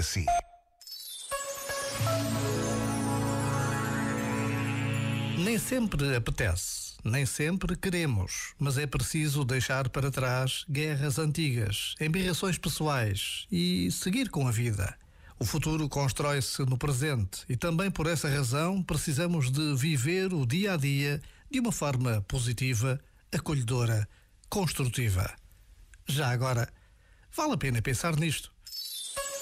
para si. Nem sempre apetece, nem sempre queremos, mas é preciso deixar para trás guerras antigas, embirrações pessoais e seguir com a vida. O futuro constrói-se no presente e também por essa razão precisamos de viver o dia a dia de uma forma positiva, acolhedora, construtiva. Já agora, vale a pena pensar nisto.